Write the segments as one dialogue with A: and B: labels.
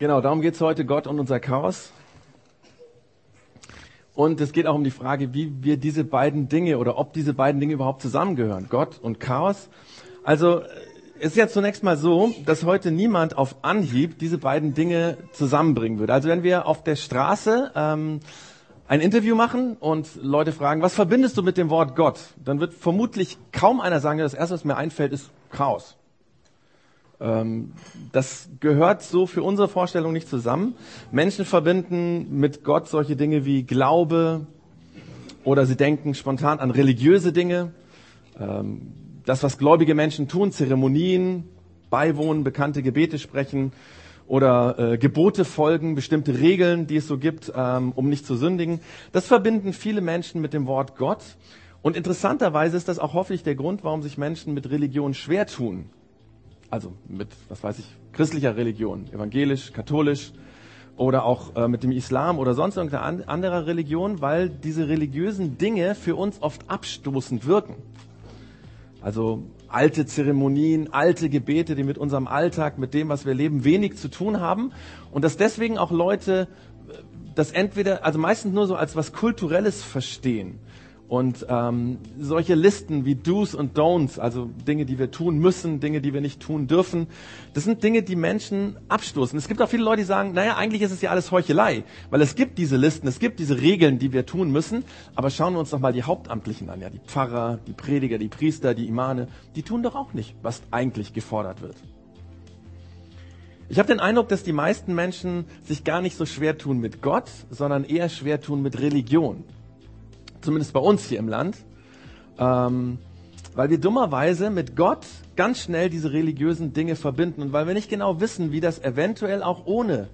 A: Genau, darum geht es heute, Gott und unser Chaos. Und es geht auch um die Frage, wie wir diese beiden Dinge oder ob diese beiden Dinge überhaupt zusammengehören, Gott und Chaos. Also es ist ja zunächst mal so, dass heute niemand auf Anhieb diese beiden Dinge zusammenbringen würde. Also wenn wir auf der Straße ähm, ein Interview machen und Leute fragen, was verbindest du mit dem Wort Gott, dann wird vermutlich kaum einer sagen, das erste, was mir einfällt, ist Chaos. Ähm, das gehört so für unsere Vorstellung nicht zusammen. Menschen verbinden mit Gott solche Dinge wie Glaube oder sie denken spontan an religiöse Dinge. Ähm, das, was gläubige Menschen tun, Zeremonien, beiwohnen, bekannte Gebete sprechen oder äh, Gebote folgen, bestimmte Regeln, die es so gibt, ähm, um nicht zu sündigen. Das verbinden viele Menschen mit dem Wort Gott. Und interessanterweise ist das auch hoffentlich der Grund, warum sich Menschen mit Religion schwer tun also mit, was weiß ich, christlicher Religion, evangelisch, katholisch oder auch äh, mit dem Islam oder sonst irgendeiner anderer Religion, weil diese religiösen Dinge für uns oft abstoßend wirken. Also alte Zeremonien, alte Gebete, die mit unserem Alltag, mit dem, was wir leben, wenig zu tun haben. Und dass deswegen auch Leute äh, das entweder, also meistens nur so als was Kulturelles verstehen und ähm, solche Listen wie Do's und Don'ts, also Dinge, die wir tun müssen, Dinge, die wir nicht tun dürfen, das sind Dinge, die Menschen abstoßen. Es gibt auch viele Leute, die sagen, naja, eigentlich ist es ja alles Heuchelei, weil es gibt diese Listen, es gibt diese Regeln, die wir tun müssen, aber schauen wir uns doch mal die Hauptamtlichen an, ja, die Pfarrer, die Prediger, die Priester, die Imane, die tun doch auch nicht, was eigentlich gefordert wird. Ich habe den Eindruck, dass die meisten Menschen sich gar nicht so schwer tun mit Gott, sondern eher schwer tun mit Religion zumindest bei uns hier im Land, ähm, weil wir dummerweise mit Gott ganz schnell diese religiösen Dinge verbinden und weil wir nicht genau wissen, wie das eventuell auch ohne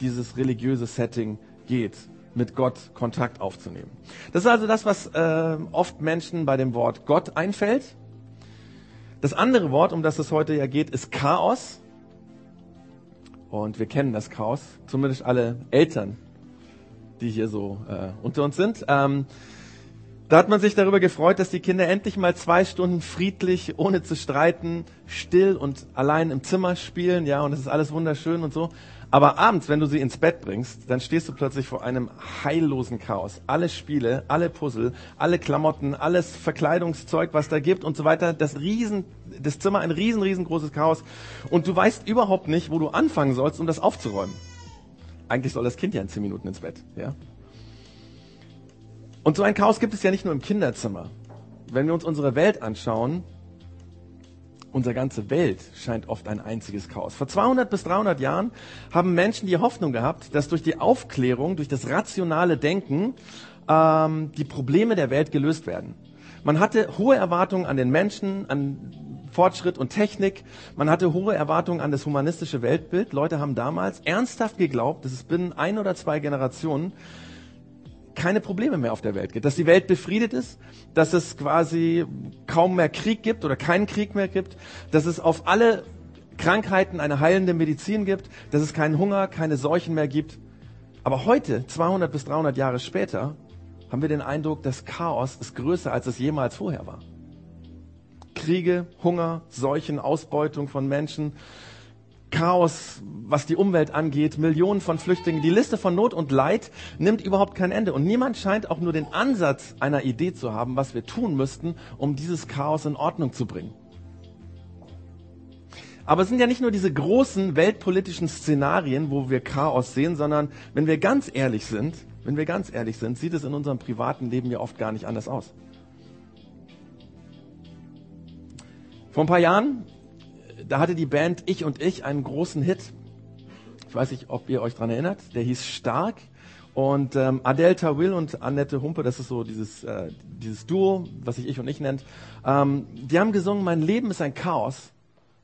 A: dieses religiöse Setting geht, mit Gott Kontakt aufzunehmen. Das ist also das, was äh, oft Menschen bei dem Wort Gott einfällt. Das andere Wort, um das es heute ja geht, ist Chaos. Und wir kennen das Chaos, zumindest alle Eltern die hier so äh, unter uns sind. Ähm, da hat man sich darüber gefreut, dass die Kinder endlich mal zwei Stunden friedlich, ohne zu streiten, still und allein im Zimmer spielen, ja, und es ist alles wunderschön und so. Aber abends, wenn du sie ins Bett bringst, dann stehst du plötzlich vor einem heillosen Chaos. Alle Spiele, alle Puzzle, alle Klamotten, alles Verkleidungszeug, was da gibt und so weiter. Das riesen, das Zimmer ein riesen, riesengroßes Chaos. Und du weißt überhaupt nicht, wo du anfangen sollst, um das aufzuräumen eigentlich soll das Kind ja in zehn Minuten ins Bett. Ja? Und so ein Chaos gibt es ja nicht nur im Kinderzimmer. Wenn wir uns unsere Welt anschauen, unsere ganze Welt scheint oft ein einziges Chaos. Vor 200 bis 300 Jahren haben Menschen die Hoffnung gehabt, dass durch die Aufklärung, durch das rationale Denken ähm, die Probleme der Welt gelöst werden. Man hatte hohe Erwartungen an den Menschen, an Fortschritt und Technik. Man hatte hohe Erwartungen an das humanistische Weltbild. Leute haben damals ernsthaft geglaubt, dass es binnen ein oder zwei Generationen keine Probleme mehr auf der Welt gibt, dass die Welt befriedet ist, dass es quasi kaum mehr Krieg gibt oder keinen Krieg mehr gibt, dass es auf alle Krankheiten eine heilende Medizin gibt, dass es keinen Hunger, keine Seuchen mehr gibt. Aber heute, 200 bis 300 Jahre später, haben wir den Eindruck, das Chaos ist größer, als es jemals vorher war. Kriege, Hunger, Seuchen, Ausbeutung von Menschen, Chaos, was die Umwelt angeht, Millionen von Flüchtlingen. Die Liste von Not und Leid nimmt überhaupt kein Ende. Und niemand scheint auch nur den Ansatz einer Idee zu haben, was wir tun müssten, um dieses Chaos in Ordnung zu bringen. Aber es sind ja nicht nur diese großen weltpolitischen Szenarien, wo wir Chaos sehen, sondern wenn wir ganz ehrlich sind, wenn wir ganz ehrlich sind, sieht es in unserem privaten Leben ja oft gar nicht anders aus. Vor ein paar Jahren, da hatte die Band Ich und Ich einen großen Hit. Ich weiß nicht, ob ihr euch dran erinnert. Der hieß Stark. Und ähm, Adele Tawil und Annette Humpe, das ist so dieses, äh, dieses Duo, was sich Ich und Ich nennt, ähm, die haben gesungen, mein Leben ist ein Chaos.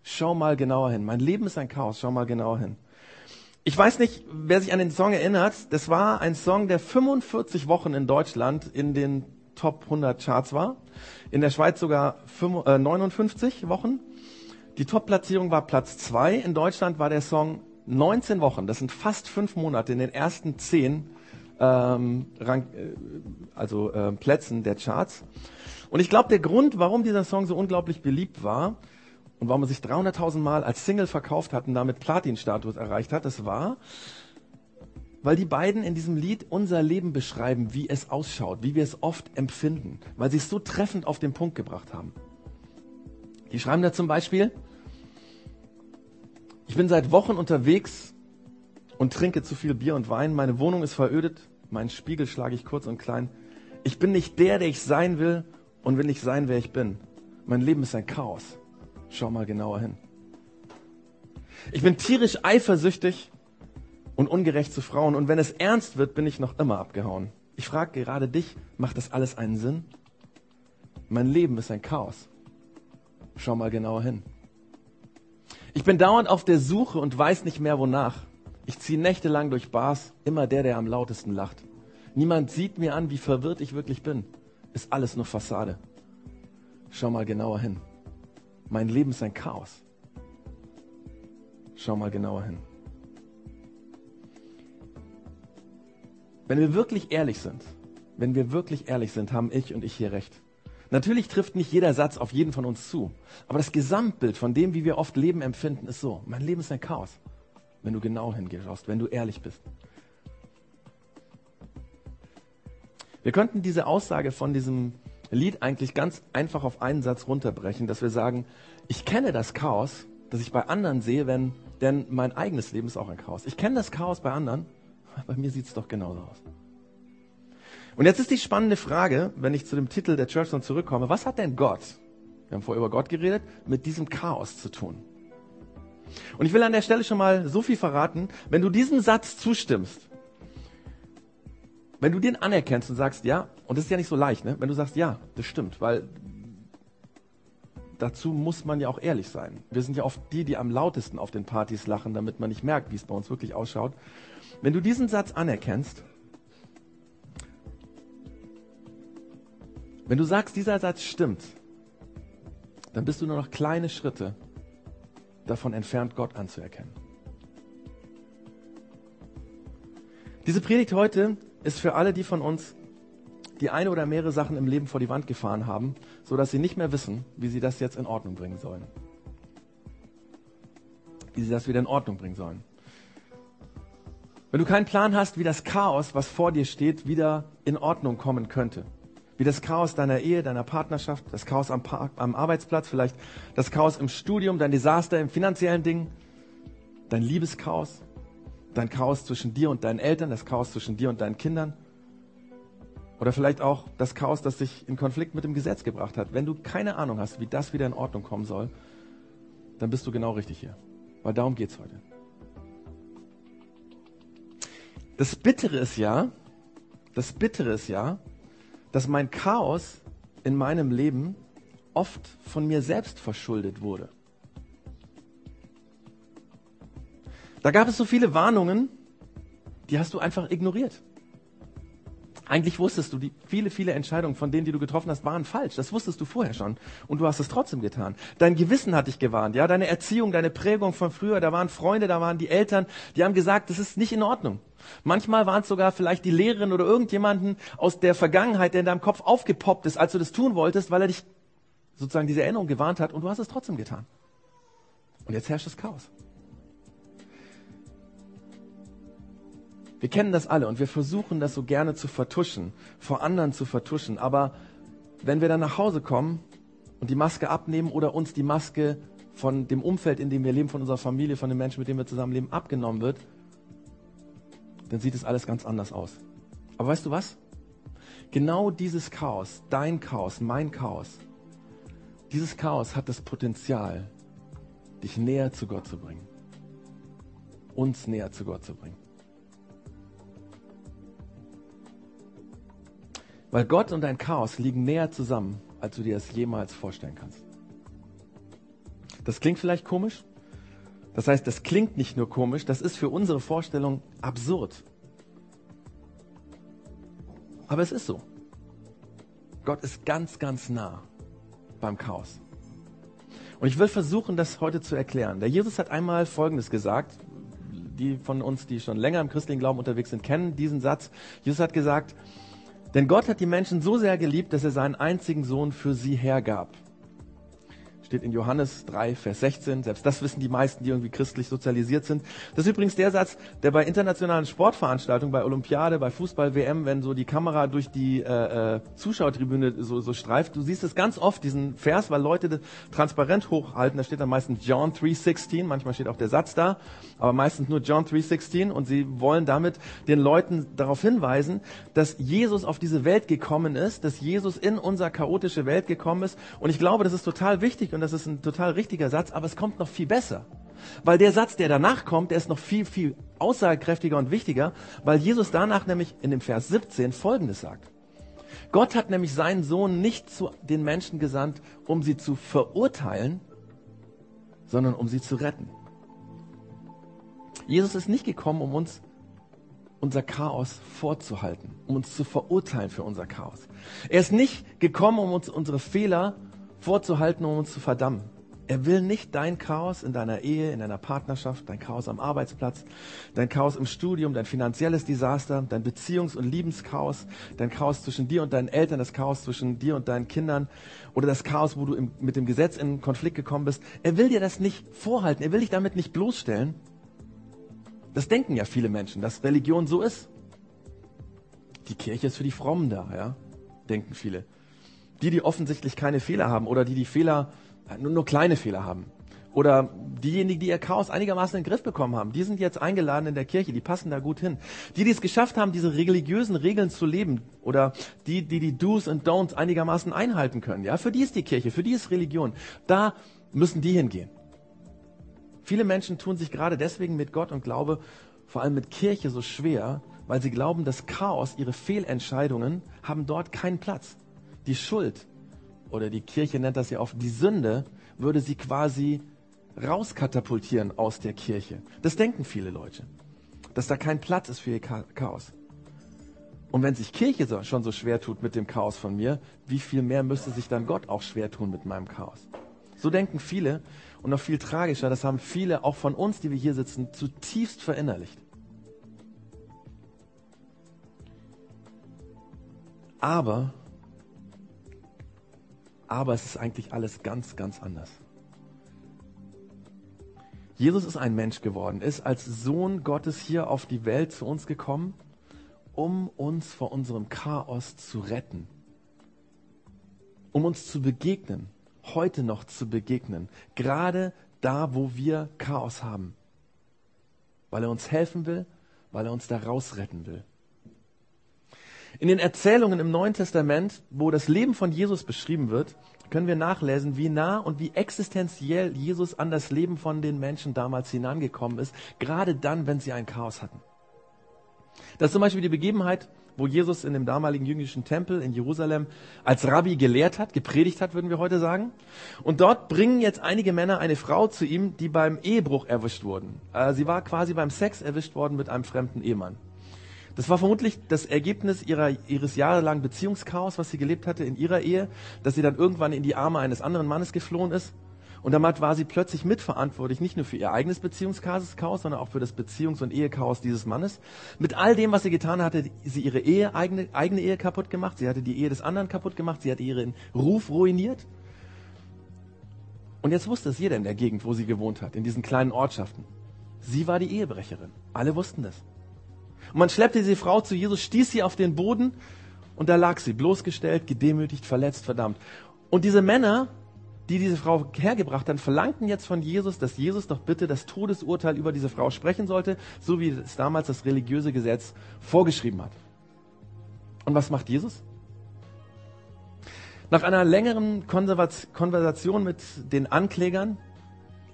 A: Schau mal genauer hin. Mein Leben ist ein Chaos. Schau mal genauer hin. Ich weiß nicht, wer sich an den Song erinnert. Das war ein Song, der 45 Wochen in Deutschland in den Top 100 Charts war. In der Schweiz sogar 59 äh, Wochen. Die Top-Platzierung war Platz 2. In Deutschland war der Song 19 Wochen. Das sind fast fünf Monate in den ersten zehn ähm, Rang, äh, also äh, Plätzen der Charts. Und ich glaube, der Grund, warum dieser Song so unglaublich beliebt war, und warum er sich 300.000 Mal als Single verkauft hat und damit Platin-Status erreicht hat, das war, weil die beiden in diesem Lied unser Leben beschreiben, wie es ausschaut, wie wir es oft empfinden, weil sie es so treffend auf den Punkt gebracht haben. Die schreiben da zum Beispiel, ich bin seit Wochen unterwegs und trinke zu viel Bier und Wein, meine Wohnung ist verödet, meinen Spiegel schlage ich kurz und klein. Ich bin nicht der, der ich sein will und will nicht sein, wer ich bin. Mein Leben ist ein Chaos. Schau mal genauer hin. Ich bin tierisch eifersüchtig und ungerecht zu Frauen. Und wenn es ernst wird, bin ich noch immer abgehauen. Ich frage gerade dich, macht das alles einen Sinn? Mein Leben ist ein Chaos. Schau mal genauer hin. Ich bin dauernd auf der Suche und weiß nicht mehr wonach. Ich ziehe nächtelang durch Bars, immer der, der am lautesten lacht. Niemand sieht mir an, wie verwirrt ich wirklich bin. Ist alles nur Fassade. Schau mal genauer hin. Mein Leben ist ein Chaos. Schau mal genauer hin. Wenn wir wirklich ehrlich sind, wenn wir wirklich ehrlich sind, haben ich und ich hier recht. Natürlich trifft nicht jeder Satz auf jeden von uns zu. Aber das Gesamtbild von dem, wie wir oft Leben empfinden, ist so. Mein Leben ist ein Chaos. Wenn du genau hingehst, wenn du ehrlich bist. Wir könnten diese Aussage von diesem Lied eigentlich ganz einfach auf einen Satz runterbrechen, dass wir sagen, ich kenne das Chaos, das ich bei anderen sehe, wenn, denn mein eigenes Leben ist auch ein Chaos. Ich kenne das Chaos bei anderen, bei mir sieht es doch genauso aus. Und jetzt ist die spannende Frage, wenn ich zu dem Titel der Church zurückkomme, was hat denn Gott, wir haben vorher über Gott geredet, mit diesem Chaos zu tun? Und ich will an der Stelle schon mal so viel verraten, wenn du diesem Satz zustimmst, wenn du den anerkennst und sagst, ja, und das ist ja nicht so leicht, ne? wenn du sagst, ja, das stimmt, weil dazu muss man ja auch ehrlich sein. Wir sind ja oft die, die am lautesten auf den Partys lachen, damit man nicht merkt, wie es bei uns wirklich ausschaut. Wenn du diesen Satz anerkennst, wenn du sagst, dieser Satz stimmt, dann bist du nur noch kleine Schritte davon entfernt, Gott anzuerkennen. Diese Predigt heute ist für alle die von uns, die eine oder mehrere Sachen im Leben vor die Wand gefahren haben, so dass sie nicht mehr wissen, wie sie das jetzt in Ordnung bringen sollen. Wie sie das wieder in Ordnung bringen sollen. Wenn du keinen Plan hast, wie das Chaos, was vor dir steht, wieder in Ordnung kommen könnte. Wie das Chaos deiner Ehe, deiner Partnerschaft, das Chaos am, am Arbeitsplatz, vielleicht das Chaos im Studium, dein Desaster im finanziellen Ding, dein Liebeschaos, dein Chaos zwischen dir und deinen Eltern, das Chaos zwischen dir und deinen Kindern. Oder vielleicht auch das Chaos, das dich in Konflikt mit dem Gesetz gebracht hat. Wenn du keine Ahnung hast, wie das wieder in Ordnung kommen soll, dann bist du genau richtig hier. Weil darum geht es heute. Das Bittere ist ja, das Bittere ist ja, dass mein Chaos in meinem Leben oft von mir selbst verschuldet wurde. Da gab es so viele Warnungen, die hast du einfach ignoriert. Eigentlich wusstest du, die viele, viele Entscheidungen von denen, die du getroffen hast, waren falsch. Das wusstest du vorher schon. Und du hast es trotzdem getan. Dein Gewissen hat dich gewarnt. Ja, deine Erziehung, deine Prägung von früher, da waren Freunde, da waren die Eltern, die haben gesagt, das ist nicht in Ordnung. Manchmal waren es sogar vielleicht die Lehrerin oder irgendjemanden aus der Vergangenheit, der in deinem Kopf aufgepoppt ist, als du das tun wolltest, weil er dich sozusagen diese Erinnerung gewarnt hat und du hast es trotzdem getan. Und jetzt herrscht das Chaos. Wir kennen das alle und wir versuchen das so gerne zu vertuschen, vor anderen zu vertuschen. Aber wenn wir dann nach Hause kommen und die Maske abnehmen oder uns die Maske von dem Umfeld, in dem wir leben, von unserer Familie, von den Menschen, mit denen wir zusammenleben, abgenommen wird, dann sieht es alles ganz anders aus. Aber weißt du was? Genau dieses Chaos, dein Chaos, mein Chaos, dieses Chaos hat das Potenzial, dich näher zu Gott zu bringen. Uns näher zu Gott zu bringen. Weil Gott und dein Chaos liegen näher zusammen, als du dir das jemals vorstellen kannst. Das klingt vielleicht komisch. Das heißt, das klingt nicht nur komisch, das ist für unsere Vorstellung absurd. Aber es ist so. Gott ist ganz, ganz nah beim Chaos. Und ich will versuchen, das heute zu erklären. Der Jesus hat einmal Folgendes gesagt. Die von uns, die schon länger im christlichen Glauben unterwegs sind, kennen diesen Satz. Jesus hat gesagt, denn Gott hat die Menschen so sehr geliebt, dass er seinen einzigen Sohn für sie hergab. Steht in Johannes 3, Vers 16. Selbst das wissen die meisten, die irgendwie christlich sozialisiert sind. Das ist übrigens der Satz, der bei internationalen Sportveranstaltungen, bei Olympiade, bei Fußball, WM, wenn so die Kamera durch die äh, äh, Zuschauertribüne so, so streift, du siehst es ganz oft, diesen Vers, weil Leute transparent hochhalten. Da steht dann meistens John 3,16. Manchmal steht auch der Satz da, aber meistens nur John 3,16. Und sie wollen damit den Leuten darauf hinweisen, dass Jesus auf diese Welt gekommen ist, dass Jesus in unser chaotische Welt gekommen ist. Und ich glaube, das ist total wichtig und das ist ein total richtiger Satz, aber es kommt noch viel besser. Weil der Satz, der danach kommt, der ist noch viel, viel aussagekräftiger und wichtiger, weil Jesus danach nämlich in dem Vers 17 Folgendes sagt. Gott hat nämlich seinen Sohn nicht zu den Menschen gesandt, um sie zu verurteilen, sondern um sie zu retten. Jesus ist nicht gekommen, um uns unser Chaos vorzuhalten, um uns zu verurteilen für unser Chaos. Er ist nicht gekommen, um uns unsere Fehler vorzuhalten, um uns zu verdammen. Er will nicht dein Chaos in deiner Ehe, in deiner Partnerschaft, dein Chaos am Arbeitsplatz, dein Chaos im Studium, dein finanzielles Desaster, dein Beziehungs- und Liebenschaos, dein Chaos zwischen dir und deinen Eltern, das Chaos zwischen dir und deinen Kindern oder das Chaos, wo du im, mit dem Gesetz in Konflikt gekommen bist. Er will dir das nicht vorhalten, er will dich damit nicht bloßstellen. Das denken ja viele Menschen, dass Religion so ist. Die Kirche ist für die Frommen da, ja, denken viele die, die offensichtlich keine Fehler haben oder die, die Fehler, nur, nur kleine Fehler haben. Oder diejenigen, die ihr Chaos einigermaßen in den Griff bekommen haben, die sind jetzt eingeladen in der Kirche, die passen da gut hin. Die, die es geschafft haben, diese religiösen Regeln zu leben, oder die, die die Do's und Don'ts einigermaßen einhalten können, ja, für die ist die Kirche, für die ist Religion. Da müssen die hingehen. Viele Menschen tun sich gerade deswegen mit Gott und Glaube, vor allem mit Kirche so schwer, weil sie glauben, dass Chaos, ihre Fehlentscheidungen, haben dort keinen Platz die Schuld, oder die Kirche nennt das ja oft die Sünde, würde sie quasi rauskatapultieren aus der Kirche. Das denken viele Leute, dass da kein Platz ist für ihr Chaos. Und wenn sich Kirche schon so schwer tut mit dem Chaos von mir, wie viel mehr müsste sich dann Gott auch schwer tun mit meinem Chaos? So denken viele und noch viel tragischer, das haben viele auch von uns, die wir hier sitzen, zutiefst verinnerlicht. Aber aber es ist eigentlich alles ganz, ganz anders. Jesus ist ein Mensch geworden, ist als Sohn Gottes hier auf die Welt zu uns gekommen, um uns vor unserem Chaos zu retten, um uns zu begegnen, heute noch zu begegnen, gerade da, wo wir Chaos haben, weil er uns helfen will, weil er uns da rausretten will. In den Erzählungen im Neuen Testament, wo das Leben von Jesus beschrieben wird, können wir nachlesen, wie nah und wie existenziell Jesus an das Leben von den Menschen damals hinangekommen ist, gerade dann, wenn sie ein Chaos hatten. Das ist zum Beispiel die Begebenheit, wo Jesus in dem damaligen jüdischen Tempel in Jerusalem als Rabbi gelehrt hat, gepredigt hat, würden wir heute sagen. Und dort bringen jetzt einige Männer eine Frau zu ihm, die beim Ehebruch erwischt wurden. Äh, sie war quasi beim Sex erwischt worden mit einem fremden Ehemann. Das war vermutlich das Ergebnis ihrer, ihres jahrelangen Beziehungschaos, was sie gelebt hatte in ihrer Ehe, dass sie dann irgendwann in die Arme eines anderen Mannes geflohen ist. Und damit war sie plötzlich mitverantwortlich, nicht nur für ihr eigenes Beziehungschaos, sondern auch für das Beziehungs- und Ehechaos dieses Mannes. Mit all dem, was sie getan hatte, sie ihre Ehe, eigene, eigene Ehe kaputt gemacht, sie hatte die Ehe des anderen kaputt gemacht, sie hatte ihren Ruf ruiniert. Und jetzt wusste es jeder in der Gegend, wo sie gewohnt hat, in diesen kleinen Ortschaften. Sie war die Ehebrecherin. Alle wussten das. Und man schleppte diese Frau zu Jesus, stieß sie auf den Boden und da lag sie, bloßgestellt, gedemütigt, verletzt, verdammt. Und diese Männer, die diese Frau hergebracht haben, verlangten jetzt von Jesus, dass Jesus doch bitte das Todesurteil über diese Frau sprechen sollte, so wie es damals das religiöse Gesetz vorgeschrieben hat. Und was macht Jesus? Nach einer längeren Konversation mit den Anklägern,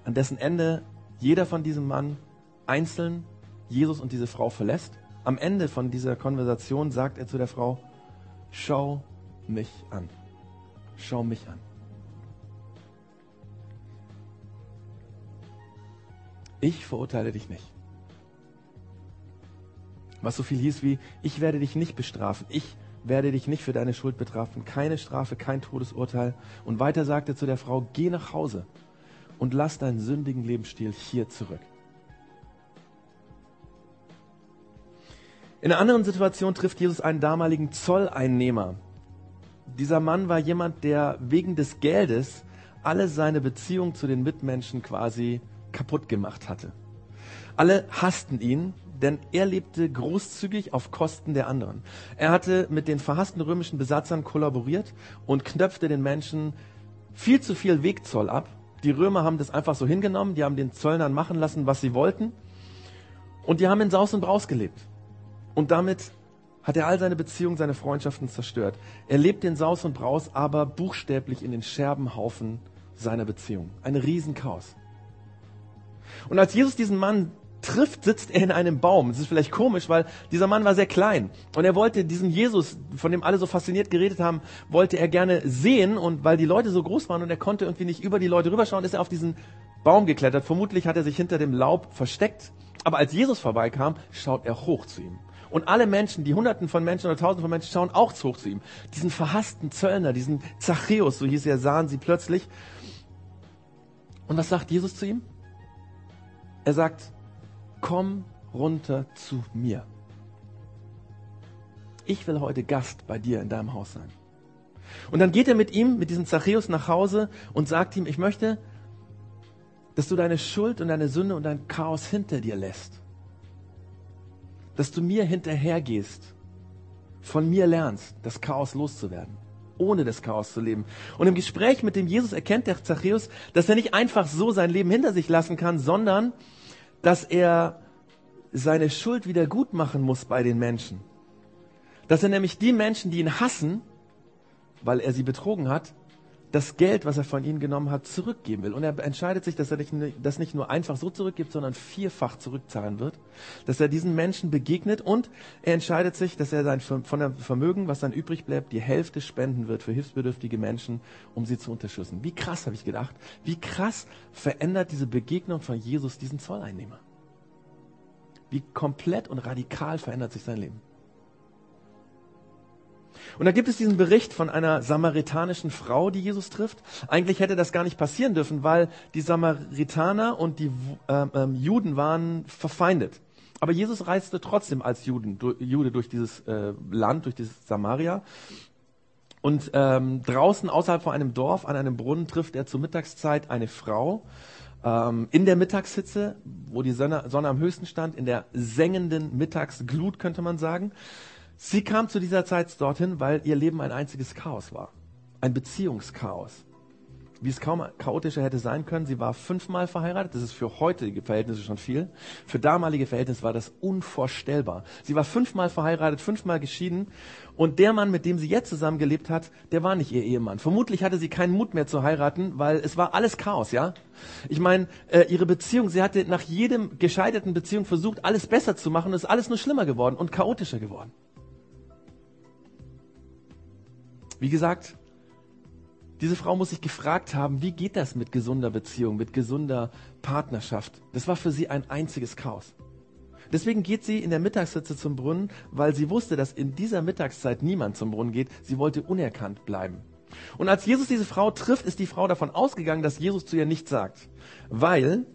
A: an dessen Ende jeder von diesem Mann einzeln Jesus und diese Frau verlässt, am Ende von dieser Konversation sagt er zu der Frau, schau mich an. Schau mich an. Ich verurteile dich nicht. Was so viel hieß wie, ich werde dich nicht bestrafen. Ich werde dich nicht für deine Schuld betrafen. Keine Strafe, kein Todesurteil. Und weiter sagt er zu der Frau, geh nach Hause und lass deinen sündigen Lebensstil hier zurück. In einer anderen Situation trifft Jesus einen damaligen Zolleinnehmer. Dieser Mann war jemand, der wegen des Geldes alle seine Beziehung zu den Mitmenschen quasi kaputt gemacht hatte. Alle hassten ihn, denn er lebte großzügig auf Kosten der anderen. Er hatte mit den verhassten römischen Besatzern kollaboriert und knöpfte den Menschen viel zu viel Wegzoll ab. Die Römer haben das einfach so hingenommen, die haben den Zöllnern machen lassen, was sie wollten. Und die haben in Saus und Braus gelebt. Und damit hat er all seine Beziehungen, seine Freundschaften zerstört. Er lebt in Saus und Braus, aber buchstäblich in den Scherbenhaufen seiner Beziehung. Ein Riesenchaos. Und als Jesus diesen Mann trifft, sitzt er in einem Baum. Das ist vielleicht komisch, weil dieser Mann war sehr klein. Und er wollte diesen Jesus, von dem alle so fasziniert geredet haben, wollte er gerne sehen. Und weil die Leute so groß waren und er konnte irgendwie nicht über die Leute rüberschauen, ist er auf diesen Baum geklettert. Vermutlich hat er sich hinter dem Laub versteckt. Aber als Jesus vorbeikam, schaut er hoch zu ihm. Und alle Menschen, die Hunderten von Menschen oder Tausenden von Menschen schauen auch hoch zu ihm. Diesen verhassten Zöllner, diesen Zachäus, so hieß er, sahen sie plötzlich. Und was sagt Jesus zu ihm? Er sagt, komm runter zu mir. Ich will heute Gast bei dir in deinem Haus sein. Und dann geht er mit ihm, mit diesem Zachäus nach Hause und sagt ihm, ich möchte, dass du deine Schuld und deine Sünde und dein Chaos hinter dir lässt dass du mir hinterhergehst, von mir lernst, das Chaos loszuwerden, ohne das Chaos zu leben. Und im Gespräch mit dem Jesus erkennt der Zachäus, dass er nicht einfach so sein Leben hinter sich lassen kann, sondern dass er seine Schuld wieder gut machen muss bei den Menschen. Dass er nämlich die Menschen, die ihn hassen, weil er sie betrogen hat, das Geld, was er von ihnen genommen hat, zurückgeben will. Und er entscheidet sich, dass er das nicht nur einfach so zurückgibt, sondern vierfach zurückzahlen wird. Dass er diesen Menschen begegnet und er entscheidet sich, dass er sein von dem Vermögen, was dann übrig bleibt, die Hälfte spenden wird für hilfsbedürftige Menschen, um sie zu unterstützen. Wie krass, habe ich gedacht. Wie krass verändert diese Begegnung von Jesus diesen Zolleinnehmer. Wie komplett und radikal verändert sich sein Leben. Und da gibt es diesen Bericht von einer samaritanischen Frau, die Jesus trifft. Eigentlich hätte das gar nicht passieren dürfen, weil die Samaritaner und die äh, äh, Juden waren verfeindet. Aber Jesus reiste trotzdem als Juden, du, Jude durch dieses äh, Land, durch dieses Samaria. Und ähm, draußen außerhalb von einem Dorf an einem Brunnen trifft er zur Mittagszeit eine Frau ähm, in der Mittagshitze, wo die Sonne, Sonne am höchsten stand, in der sengenden Mittagsglut könnte man sagen. Sie kam zu dieser Zeit dorthin, weil ihr Leben ein einziges Chaos war. Ein Beziehungschaos. Wie es kaum chaotischer hätte sein können. Sie war fünfmal verheiratet. Das ist für heutige Verhältnisse schon viel. Für damalige Verhältnisse war das unvorstellbar. Sie war fünfmal verheiratet, fünfmal geschieden. Und der Mann, mit dem sie jetzt zusammengelebt hat, der war nicht ihr Ehemann. Vermutlich hatte sie keinen Mut mehr zu heiraten, weil es war alles Chaos, ja? Ich meine, äh, ihre Beziehung, sie hatte nach jedem gescheiterten Beziehung versucht, alles besser zu machen. Es ist alles nur schlimmer geworden und chaotischer geworden. Wie gesagt, diese Frau muss sich gefragt haben, wie geht das mit gesunder Beziehung, mit gesunder Partnerschaft? Das war für sie ein einziges Chaos. Deswegen geht sie in der Mittagssitze zum Brunnen, weil sie wusste, dass in dieser Mittagszeit niemand zum Brunnen geht. Sie wollte unerkannt bleiben. Und als Jesus diese Frau trifft, ist die Frau davon ausgegangen, dass Jesus zu ihr nichts sagt. Weil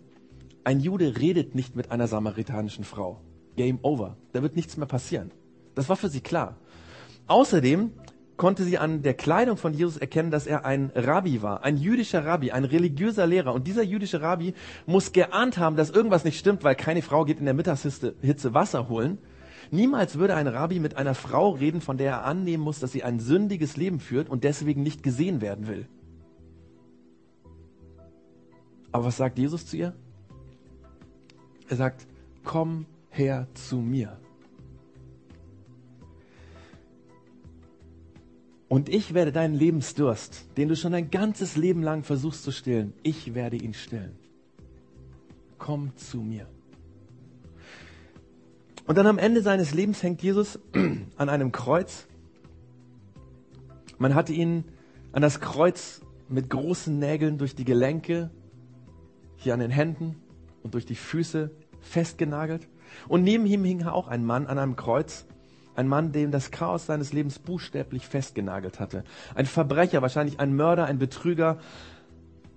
A: ein Jude redet nicht mit einer samaritanischen Frau. Game over. Da wird nichts mehr passieren. Das war für sie klar. Außerdem konnte sie an der Kleidung von Jesus erkennen, dass er ein Rabbi war, ein jüdischer Rabbi, ein religiöser Lehrer. Und dieser jüdische Rabbi muss geahnt haben, dass irgendwas nicht stimmt, weil keine Frau geht in der Mittagshitze Wasser holen. Niemals würde ein Rabbi mit einer Frau reden, von der er annehmen muss, dass sie ein sündiges Leben führt und deswegen nicht gesehen werden will. Aber was sagt Jesus zu ihr? Er sagt, komm her zu mir. Und ich werde deinen Lebensdurst, den du schon dein ganzes Leben lang versuchst zu stillen, ich werde ihn stillen. Komm zu mir. Und dann am Ende seines Lebens hängt Jesus an einem Kreuz. Man hatte ihn an das Kreuz mit großen Nägeln durch die Gelenke, hier an den Händen und durch die Füße festgenagelt. Und neben ihm hing auch ein Mann an einem Kreuz, ein Mann, dem das Chaos seines Lebens buchstäblich festgenagelt hatte. Ein Verbrecher, wahrscheinlich ein Mörder, ein Betrüger.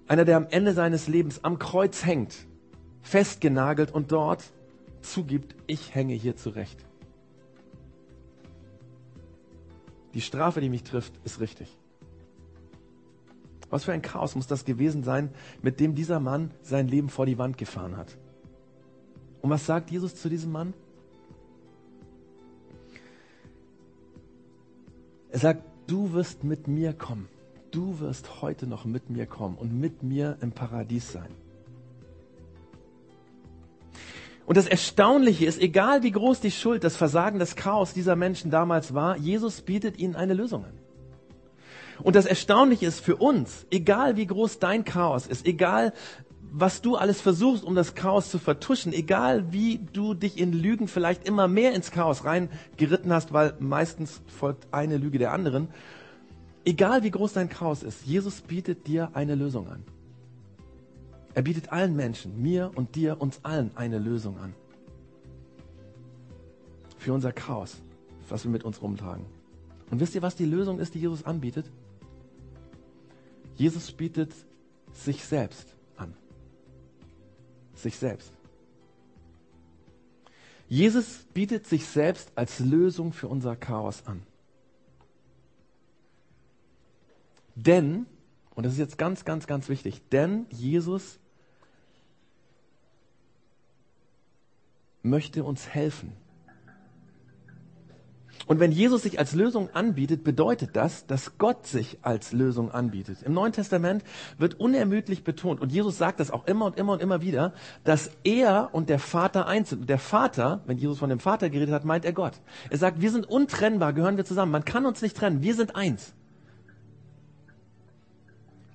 A: Einer, der am Ende seines Lebens am Kreuz hängt, festgenagelt und dort zugibt, ich hänge hier zurecht. Die Strafe, die mich trifft, ist richtig. Was für ein Chaos muss das gewesen sein, mit dem dieser Mann sein Leben vor die Wand gefahren hat. Und was sagt Jesus zu diesem Mann? Er sagt, du wirst mit mir kommen. Du wirst heute noch mit mir kommen und mit mir im Paradies sein. Und das Erstaunliche ist, egal wie groß die Schuld, das Versagen, das Chaos dieser Menschen damals war, Jesus bietet ihnen eine Lösung an. Und das Erstaunliche ist für uns, egal wie groß dein Chaos ist, egal was du alles versuchst, um das Chaos zu vertuschen, egal wie du dich in Lügen vielleicht immer mehr ins Chaos reingeritten hast, weil meistens folgt eine Lüge der anderen, egal wie groß dein Chaos ist, Jesus bietet dir eine Lösung an. Er bietet allen Menschen, mir und dir, uns allen eine Lösung an. Für unser Chaos, was wir mit uns rumtragen. Und wisst ihr, was die Lösung ist, die Jesus anbietet? Jesus bietet sich selbst. Sich selbst. Jesus bietet sich selbst als Lösung für unser Chaos an. Denn, und das ist jetzt ganz, ganz, ganz wichtig, denn Jesus möchte uns helfen. Und wenn Jesus sich als Lösung anbietet, bedeutet das, dass Gott sich als Lösung anbietet. Im Neuen Testament wird unermüdlich betont, und Jesus sagt das auch immer und immer und immer wieder, dass er und der Vater eins sind. Und der Vater, wenn Jesus von dem Vater geredet hat, meint er Gott. Er sagt, wir sind untrennbar, gehören wir zusammen. Man kann uns nicht trennen, wir sind eins.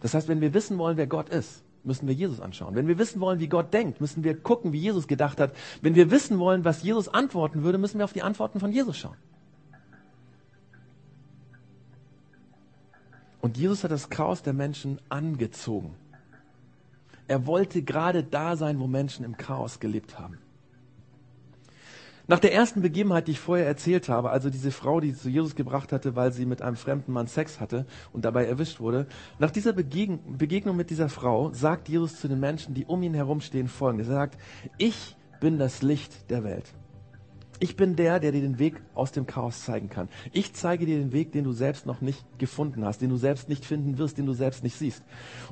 A: Das heißt, wenn wir wissen wollen, wer Gott ist, müssen wir Jesus anschauen. Wenn wir wissen wollen, wie Gott denkt, müssen wir gucken, wie Jesus gedacht hat. Wenn wir wissen wollen, was Jesus antworten würde, müssen wir auf die Antworten von Jesus schauen. Und Jesus hat das Chaos der Menschen angezogen. Er wollte gerade da sein, wo Menschen im Chaos gelebt haben. Nach der ersten Begebenheit, die ich vorher erzählt habe, also diese Frau, die zu Jesus gebracht hatte, weil sie mit einem fremden Mann Sex hatte und dabei erwischt wurde, nach dieser Begegnung mit dieser Frau sagt Jesus zu den Menschen, die um ihn herumstehen, folgendes. Er sagt, ich bin das Licht der Welt. Ich bin der, der dir den Weg aus dem Chaos zeigen kann. Ich zeige dir den Weg, den du selbst noch nicht gefunden hast, den du selbst nicht finden wirst, den du selbst nicht siehst.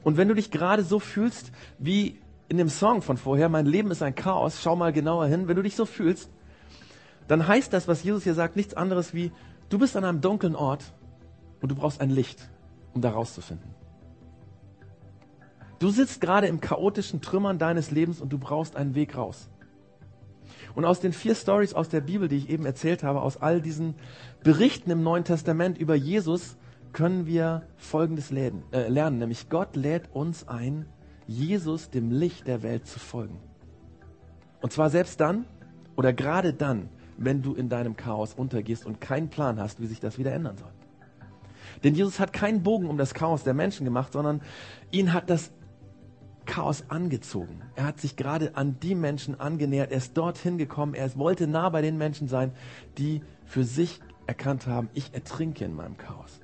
A: Und wenn du dich gerade so fühlst wie in dem Song von vorher, mein Leben ist ein Chaos, schau mal genauer hin, wenn du dich so fühlst, dann heißt das, was Jesus hier sagt, nichts anderes wie, du bist an einem dunklen Ort und du brauchst ein Licht, um da rauszufinden. Du sitzt gerade im chaotischen Trümmern deines Lebens und du brauchst einen Weg raus. Und aus den vier Stories aus der Bibel, die ich eben erzählt habe, aus all diesen Berichten im Neuen Testament über Jesus, können wir Folgendes lernen, äh, lernen, nämlich Gott lädt uns ein, Jesus, dem Licht der Welt, zu folgen. Und zwar selbst dann oder gerade dann, wenn du in deinem Chaos untergehst und keinen Plan hast, wie sich das wieder ändern soll. Denn Jesus hat keinen Bogen um das Chaos der Menschen gemacht, sondern ihn hat das Chaos angezogen. Er hat sich gerade an die Menschen angenähert. Er ist dorthin gekommen. Er wollte nah bei den Menschen sein, die für sich erkannt haben, ich ertrinke in meinem Chaos.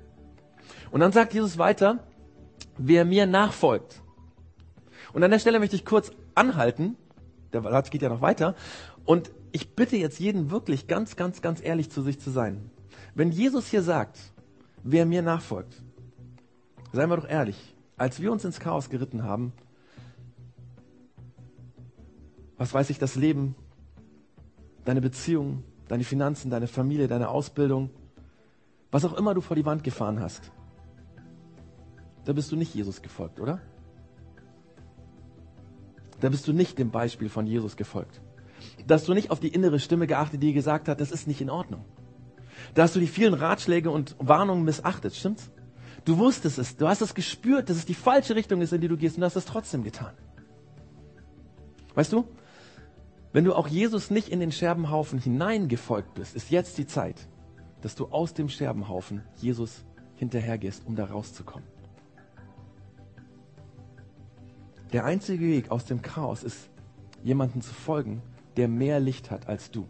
A: Und dann sagt Jesus weiter, wer mir nachfolgt. Und an der Stelle möchte ich kurz anhalten. Der Satz geht ja noch weiter. Und ich bitte jetzt jeden wirklich ganz, ganz, ganz ehrlich zu sich zu sein. Wenn Jesus hier sagt, wer mir nachfolgt, seien wir doch ehrlich, als wir uns ins Chaos geritten haben, was weiß ich, das Leben, deine Beziehung, deine Finanzen, deine Familie, deine Ausbildung, was auch immer du vor die Wand gefahren hast, da bist du nicht Jesus gefolgt, oder? Da bist du nicht dem Beispiel von Jesus gefolgt. Da hast du nicht auf die innere Stimme geachtet, die gesagt hat, das ist nicht in Ordnung. Da hast du die vielen Ratschläge und Warnungen missachtet, stimmt's? Du wusstest es, du hast es gespürt, dass es die falsche Richtung ist, in die du gehst und hast es trotzdem getan. Weißt du, wenn du auch Jesus nicht in den Scherbenhaufen hineingefolgt bist, ist jetzt die Zeit, dass du aus dem Scherbenhaufen Jesus hinterhergehst, um da rauszukommen. Der einzige Weg aus dem Chaos ist, jemanden zu folgen, der mehr Licht hat als du,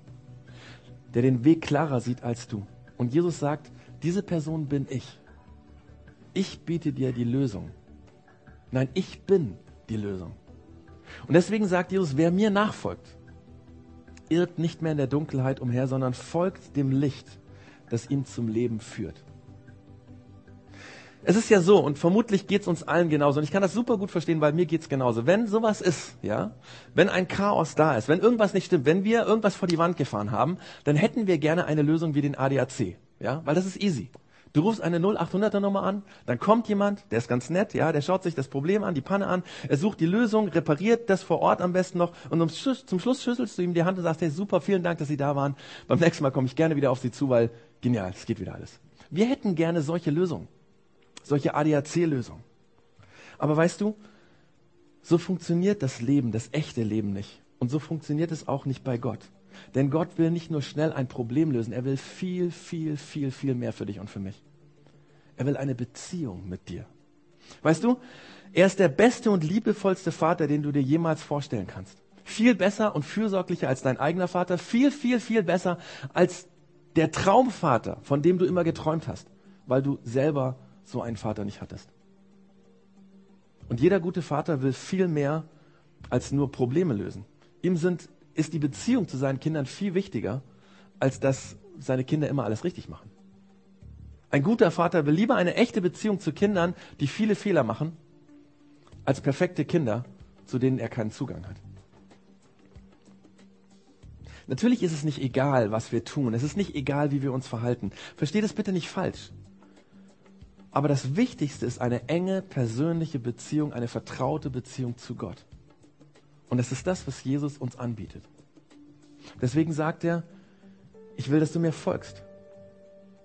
A: der den Weg klarer sieht als du. Und Jesus sagt, diese Person bin ich. Ich biete dir die Lösung. Nein, ich bin die Lösung. Und deswegen sagt Jesus, wer mir nachfolgt, irrt nicht mehr in der Dunkelheit umher, sondern folgt dem Licht, das ihn zum Leben führt. es ist ja so, und vermutlich geht's uns allen genauso, und ich kann das super gut verstehen, weil mir geht's genauso. Wenn sowas ist, ja, wenn ein Chaos da ist, wenn irgendwas nicht stimmt, wenn wir irgendwas vor die Wand gefahren haben, dann hätten wir gerne eine Lösung wie den ADAC, ja, weil das ist easy. Du rufst eine 0800er Nummer an, dann kommt jemand, der ist ganz nett, ja, der schaut sich das Problem an, die Panne an, er sucht die Lösung, repariert das vor Ort am besten noch und zum Schluss schüttelst du ihm die Hand und sagst, hey, super, vielen Dank, dass Sie da waren. Beim nächsten Mal komme ich gerne wieder auf Sie zu, weil genial, es geht wieder alles. Wir hätten gerne solche Lösungen solche ADAC-Lösungen. Aber weißt du, so funktioniert das Leben, das echte Leben nicht. Und so funktioniert es auch nicht bei Gott. Denn Gott will nicht nur schnell ein Problem lösen, er will viel, viel, viel, viel mehr für dich und für mich. Er will eine Beziehung mit dir. Weißt du, er ist der beste und liebevollste Vater, den du dir jemals vorstellen kannst. Viel besser und fürsorglicher als dein eigener Vater, viel, viel, viel besser als der Traumvater, von dem du immer geträumt hast, weil du selber so einen Vater nicht hattest. Und jeder gute Vater will viel mehr als nur Probleme lösen. Ihm sind, ist die Beziehung zu seinen Kindern viel wichtiger, als dass seine Kinder immer alles richtig machen. Ein guter Vater will lieber eine echte Beziehung zu Kindern, die viele Fehler machen, als perfekte Kinder, zu denen er keinen Zugang hat. Natürlich ist es nicht egal, was wir tun. Es ist nicht egal, wie wir uns verhalten. Versteht es bitte nicht falsch. Aber das Wichtigste ist eine enge persönliche Beziehung, eine vertraute Beziehung zu Gott. Und das ist das, was Jesus uns anbietet. Deswegen sagt er, ich will, dass du mir folgst,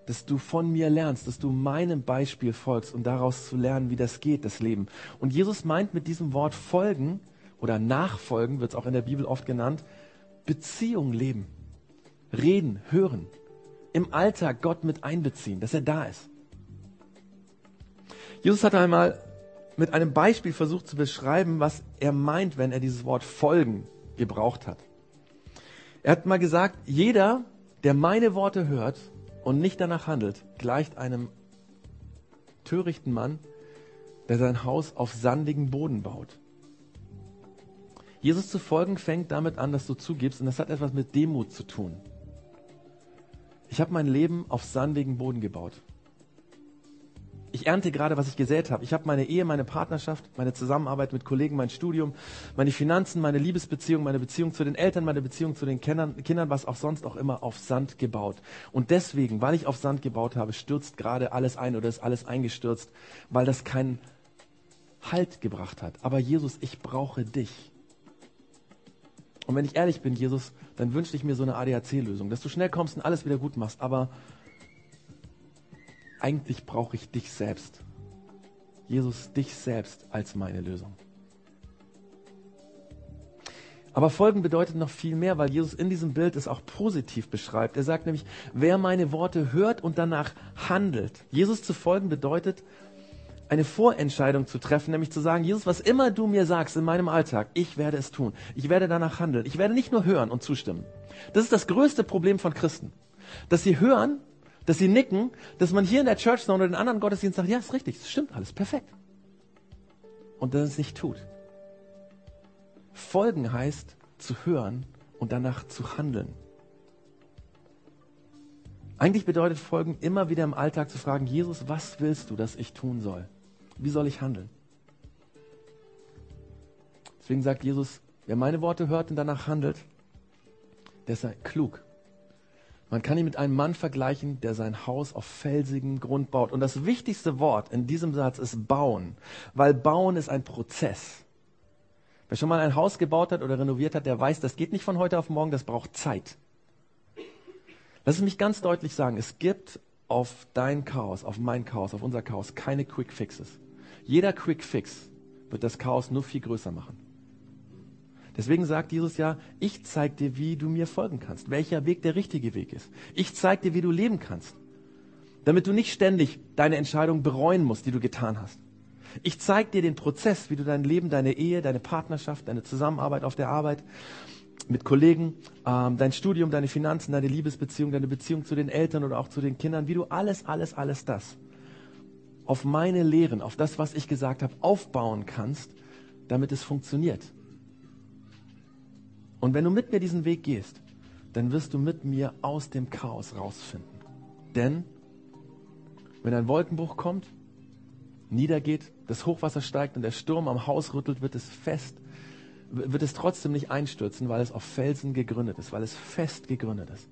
A: dass du von mir lernst, dass du meinem Beispiel folgst und daraus zu lernen, wie das geht, das Leben. Und Jesus meint mit diesem Wort folgen oder nachfolgen, wird es auch in der Bibel oft genannt, Beziehung leben, reden, hören, im Alltag Gott mit einbeziehen, dass er da ist. Jesus hat einmal mit einem Beispiel versucht zu beschreiben, was er meint, wenn er dieses Wort folgen gebraucht hat. Er hat mal gesagt, jeder, der meine Worte hört und nicht danach handelt, gleicht einem törichten Mann, der sein Haus auf sandigen Boden baut. Jesus zu folgen fängt damit an, dass du zugibst, und das hat etwas mit Demut zu tun. Ich habe mein Leben auf sandigen Boden gebaut ich ernte gerade, was ich gesät habe. Ich habe meine Ehe, meine Partnerschaft, meine Zusammenarbeit mit Kollegen, mein Studium, meine Finanzen, meine Liebesbeziehung, meine Beziehung zu den Eltern, meine Beziehung zu den Kindern, Kindern, was auch sonst auch immer auf Sand gebaut. Und deswegen, weil ich auf Sand gebaut habe, stürzt gerade alles ein oder ist alles eingestürzt, weil das keinen Halt gebracht hat. Aber Jesus, ich brauche dich. Und wenn ich ehrlich bin, Jesus, dann wünschte ich mir so eine ADAC-Lösung, dass du schnell kommst und alles wieder gut machst. Aber eigentlich brauche ich dich selbst. Jesus, dich selbst als meine Lösung. Aber Folgen bedeutet noch viel mehr, weil Jesus in diesem Bild es auch positiv beschreibt. Er sagt nämlich, wer meine Worte hört und danach handelt. Jesus zu folgen bedeutet, eine Vorentscheidung zu treffen, nämlich zu sagen, Jesus, was immer du mir sagst in meinem Alltag, ich werde es tun. Ich werde danach handeln. Ich werde nicht nur hören und zustimmen. Das ist das größte Problem von Christen. Dass sie hören, dass sie nicken, dass man hier in der Church oder in anderen Gottesdiensten sagt, ja, ist richtig, das stimmt alles, perfekt. Und dass es nicht tut. Folgen heißt zu hören und danach zu handeln. Eigentlich bedeutet Folgen immer wieder im Alltag zu fragen, Jesus, was willst du, dass ich tun soll? Wie soll ich handeln? Deswegen sagt Jesus, wer meine Worte hört und danach handelt, der ist klug. Man kann ihn mit einem Mann vergleichen, der sein Haus auf felsigen Grund baut. Und das wichtigste Wort in diesem Satz ist bauen, weil bauen ist ein Prozess. Wer schon mal ein Haus gebaut hat oder renoviert hat, der weiß, das geht nicht von heute auf morgen, das braucht Zeit. Lass es mich ganz deutlich sagen, es gibt auf dein Chaos, auf mein Chaos, auf unser Chaos keine Quick Fixes. Jeder Quick Fix wird das Chaos nur viel größer machen. Deswegen sagt Jesus ja, ich zeig dir, wie du mir folgen kannst, welcher Weg der richtige Weg ist. Ich zeig dir, wie du leben kannst, damit du nicht ständig deine Entscheidung bereuen musst, die du getan hast. Ich zeig dir den Prozess, wie du dein Leben, deine Ehe, deine Partnerschaft, deine Zusammenarbeit auf der Arbeit mit Kollegen, ähm, dein Studium, deine Finanzen, deine Liebesbeziehung, deine Beziehung zu den Eltern oder auch zu den Kindern, wie du alles, alles, alles das auf meine Lehren, auf das, was ich gesagt habe, aufbauen kannst, damit es funktioniert. Und wenn du mit mir diesen Weg gehst, dann wirst du mit mir aus dem Chaos rausfinden. Denn wenn ein Wolkenbruch kommt, niedergeht, das Hochwasser steigt und der Sturm am Haus rüttelt, wird es fest, wird es trotzdem nicht einstürzen, weil es auf Felsen gegründet ist, weil es fest gegründet ist.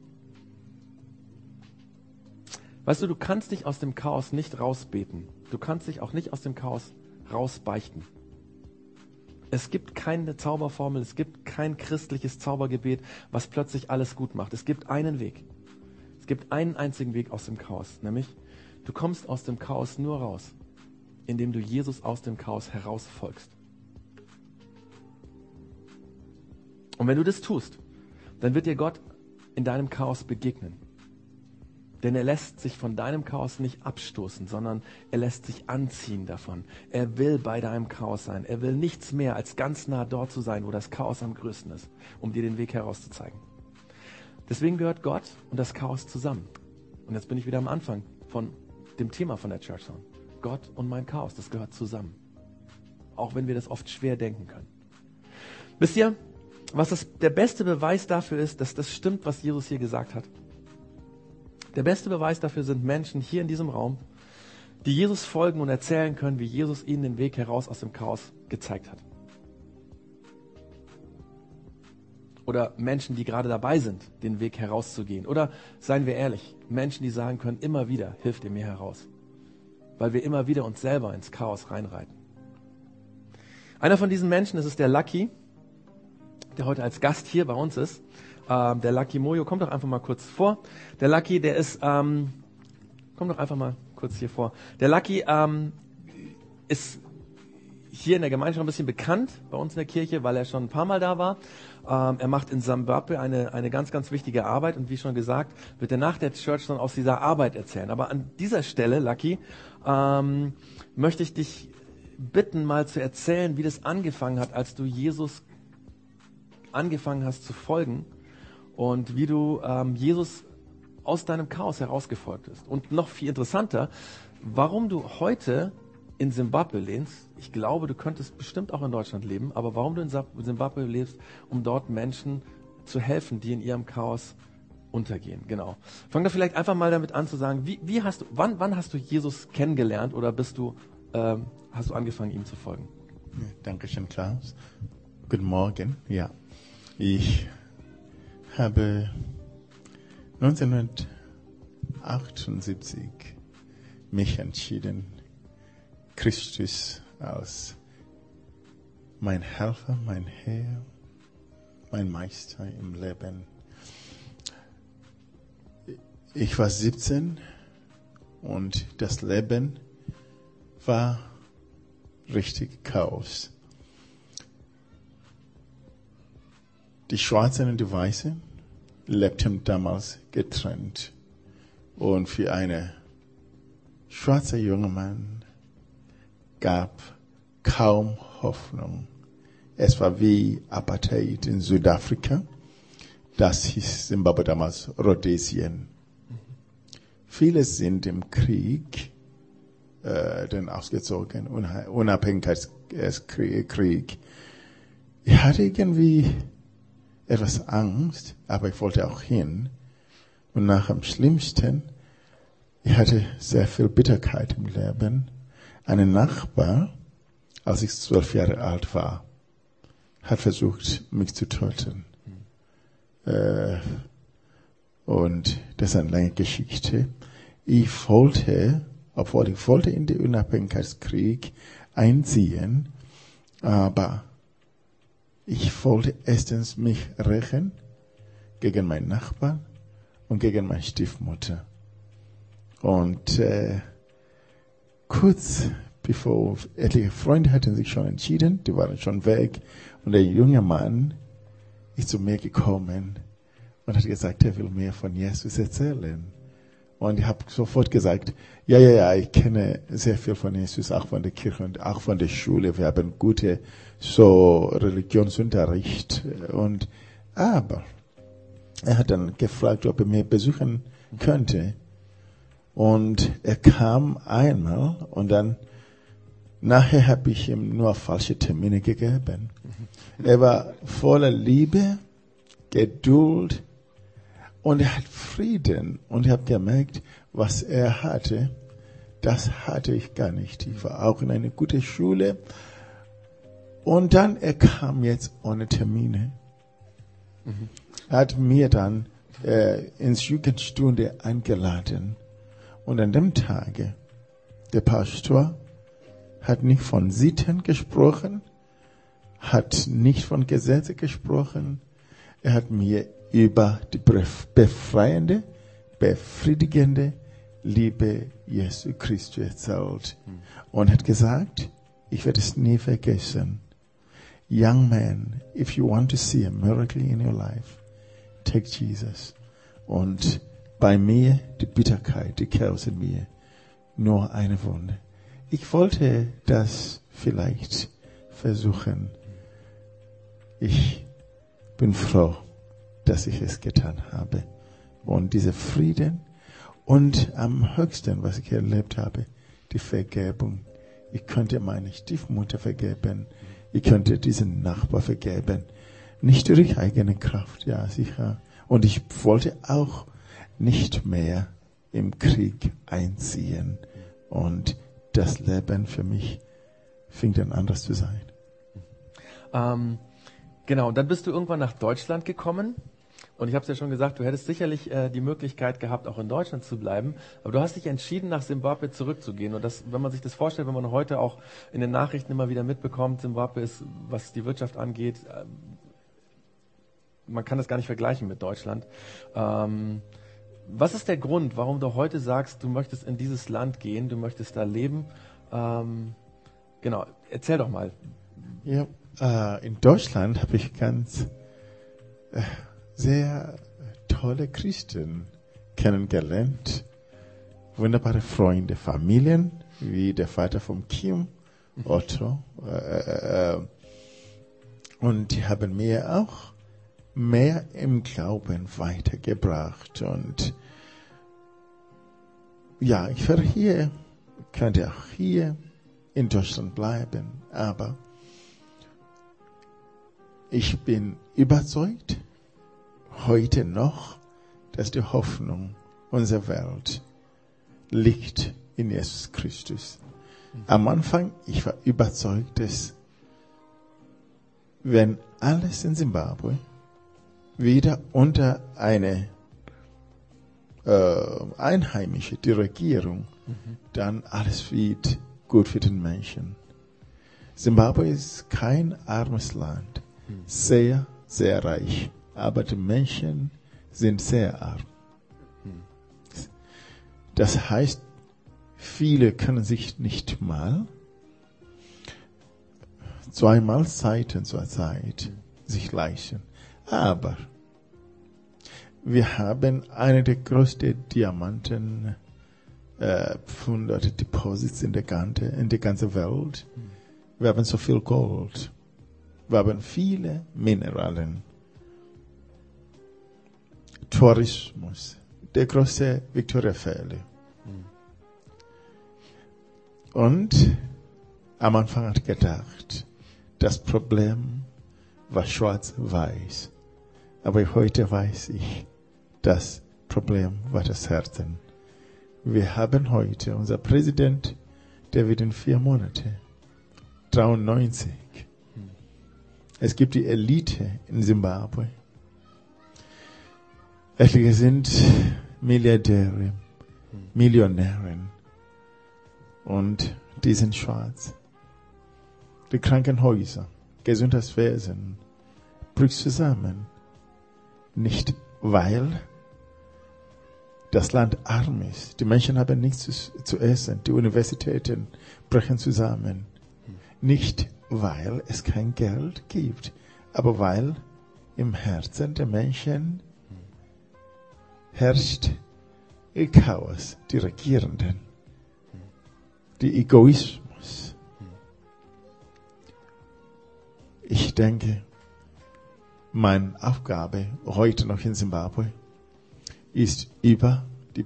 A: Weißt du, du kannst dich aus dem Chaos nicht rausbeten. Du kannst dich auch nicht aus dem Chaos rausbeichten. Es gibt keine Zauberformel, es gibt kein christliches Zaubergebet, was plötzlich alles gut macht. Es gibt einen Weg. Es gibt einen einzigen Weg aus dem Chaos, nämlich du kommst aus dem Chaos nur raus, indem du Jesus aus dem Chaos herausfolgst. Und wenn du das tust, dann wird dir Gott in deinem Chaos begegnen. Denn er lässt sich von deinem Chaos nicht abstoßen, sondern er lässt sich anziehen davon. Er will bei deinem Chaos sein. Er will nichts mehr, als ganz nah dort zu sein, wo das Chaos am größten ist, um dir den Weg herauszuzeigen. Deswegen gehört Gott und das Chaos zusammen. Und jetzt bin ich wieder am Anfang von dem Thema von der Church Zone. Gott und mein Chaos, das gehört zusammen. Auch wenn wir das oft schwer denken können. Wisst ihr, was das, der beste Beweis dafür ist, dass das stimmt, was Jesus hier gesagt hat? Der beste Beweis dafür sind Menschen hier in diesem Raum, die Jesus folgen und erzählen können, wie Jesus ihnen den Weg heraus aus dem Chaos gezeigt hat. Oder Menschen, die gerade dabei sind, den Weg herauszugehen. Oder seien wir ehrlich, Menschen, die sagen können, immer wieder hilft ihr mir heraus. Weil wir immer wieder uns selber ins Chaos reinreiten. Einer von diesen Menschen, das ist der Lucky, der heute als Gast hier bei uns ist. Ähm, der Lucky Mojo, kommt doch einfach mal kurz vor. Der Lucky, der ist, ähm, komm doch einfach mal kurz hier vor. Der Lucky ähm, ist hier in der Gemeinde schon ein bisschen bekannt bei uns in der Kirche, weil er schon ein paar Mal da war. Ähm, er macht in Zimbabwe eine, eine ganz, ganz wichtige Arbeit und wie schon gesagt, wird er nach der Church dann aus dieser Arbeit erzählen. Aber an dieser Stelle, Lucky, ähm, möchte ich dich bitten, mal zu erzählen, wie das angefangen hat, als du Jesus angefangen hast zu folgen und wie du ähm, Jesus aus deinem Chaos herausgefolgt bist. Und noch viel interessanter, warum du heute in Simbabwe lebst. Ich glaube, du könntest bestimmt auch in Deutschland leben, aber warum du in Simbabwe lebst, um dort Menschen zu helfen, die in ihrem Chaos untergehen. Genau. Fang da vielleicht einfach mal damit an zu sagen, wie, wie hast du, wann, wann hast du Jesus kennengelernt oder bist du, ähm, hast du angefangen, ihm zu folgen?
B: Dankeschön, Klaus. Guten Morgen. Ja, ich habe 1978 mich entschieden, Christus als mein Helfer, mein Herr, mein Meister im Leben. Ich war 17 und das Leben war richtig Chaos. Die Schwarzen und die Weißen lebten damals getrennt. Und für einen schwarzen jungen Mann gab kaum Hoffnung. Es war wie Apartheid in Südafrika. Das hieß Zimbabwe damals Rhodesien. Viele sind im Krieg äh, dann ausgezogen, Unabhängigkeitskrieg. Ich hatte irgendwie etwas Angst, aber ich wollte auch hin. Und nach dem Schlimmsten, ich hatte sehr viel Bitterkeit im Leben. Ein Nachbar, als ich zwölf Jahre alt war, hat versucht, mich zu töten. Äh, und das ist eine lange Geschichte. Ich wollte, obwohl ich wollte in den Unabhängigkeitskrieg einziehen, aber ich wollte erstens mich rächen gegen meinen Nachbarn und gegen meine Stiefmutter. Und äh, kurz bevor etliche Freunde hatten sich schon entschieden, die waren schon weg und der junge Mann ist zu mir gekommen und hat gesagt, er will mir von Jesus erzählen. Und ich habe sofort gesagt, ja, ja, ja, ich kenne sehr viel von Jesus, auch von der Kirche und auch von der Schule. Wir haben gute so Religionsunterricht. Und aber er hat dann gefragt, ob er mich besuchen könnte. Und er kam einmal und dann nachher habe ich ihm nur falsche Termine gegeben. Er war voller Liebe, Geduld, und er hat Frieden. Und ich habe gemerkt, was er hatte, das hatte ich gar nicht. Ich war auch in eine gute Schule. Und dann, er kam jetzt ohne Termine. Er hat mir dann äh, ins Jugendstunde eingeladen. Und an dem Tage, der Pastor hat nicht von Sitten gesprochen, hat nicht von Gesetze gesprochen. Er hat mir über die befreiende, befriedigende Liebe Jesu Christus erzählt und hat gesagt, ich werde es nie vergessen. Young man, if you want to see a miracle in your life, take Jesus. Und bei mir die Bitterkeit, die Chaos in mir, nur eine Wunde. Ich wollte das vielleicht versuchen. Ich bin froh, dass ich es getan habe. Und dieser Frieden und am höchsten, was ich erlebt habe, die Vergebung. Ich könnte meine Stiefmutter vergeben. Ich könnte diesen Nachbar vergeben. Nicht durch eigene Kraft, ja, sicher. Und ich wollte auch nicht mehr im Krieg einziehen. Und das Leben für mich fing dann anders zu sein.
A: Ähm, genau, dann bist du irgendwann nach Deutschland gekommen. Und ich habe es ja schon gesagt, du hättest sicherlich äh, die Möglichkeit gehabt, auch in Deutschland zu bleiben. Aber du hast dich entschieden, nach Simbabwe zurückzugehen. Und das, wenn man sich das vorstellt, wenn man heute auch in den Nachrichten immer wieder mitbekommt, Simbabwe ist, was die Wirtschaft angeht, äh, man kann das gar nicht vergleichen mit Deutschland. Ähm, was ist der Grund, warum du heute sagst, du möchtest in dieses Land gehen, du möchtest da leben? Ähm, genau, erzähl doch mal.
B: Ja, äh, in Deutschland habe ich ganz äh, sehr tolle Christen kennengelernt, wunderbare Freunde, Familien, wie der Vater von Kim, Otto. Äh, äh, und die haben mir auch mehr im Glauben weitergebracht. Und ja, ich werde hier, könnte auch hier in Deutschland bleiben, aber ich bin überzeugt, heute noch, dass die Hoffnung unserer Welt liegt in Jesus Christus. Am Anfang, ich war überzeugt, dass wenn alles in Zimbabwe wieder unter eine äh, Einheimische, die Regierung, mhm. dann alles wird gut für den Menschen. Zimbabwe ist kein armes Land, mhm. sehr, sehr reich aber die Menschen sind sehr arm. Das heißt, viele können sich nicht mal zwei Mahlzeiten zur Zeit sich leisten. Aber wir haben eine der größten Diamanten äh, Deposits in der, ganze, in der ganzen Welt. Wir haben so viel Gold. Wir haben viele Mineralien. Tourismus, der große Victoria Fälle. Und am Anfang hat gedacht, das Problem war schwarz-weiß. Aber heute weiß ich, das Problem war das Herzen. Wir haben heute unser Präsident, der wird in vier Monate 93. Es gibt die Elite in Zimbabwe. Etliche sind Milliardäre, Millionären und die sind schwarz. Die Krankenhäuser, Gesundheitswesen bricht zusammen. Nicht weil das Land arm ist. Die Menschen haben nichts zu, zu essen. Die Universitäten brechen zusammen. Nicht weil es kein Geld gibt, aber weil im Herzen der Menschen herrscht Chaos, die Regierenden, die Egoismus. Ich denke, meine Aufgabe heute noch in Zimbabwe ist über die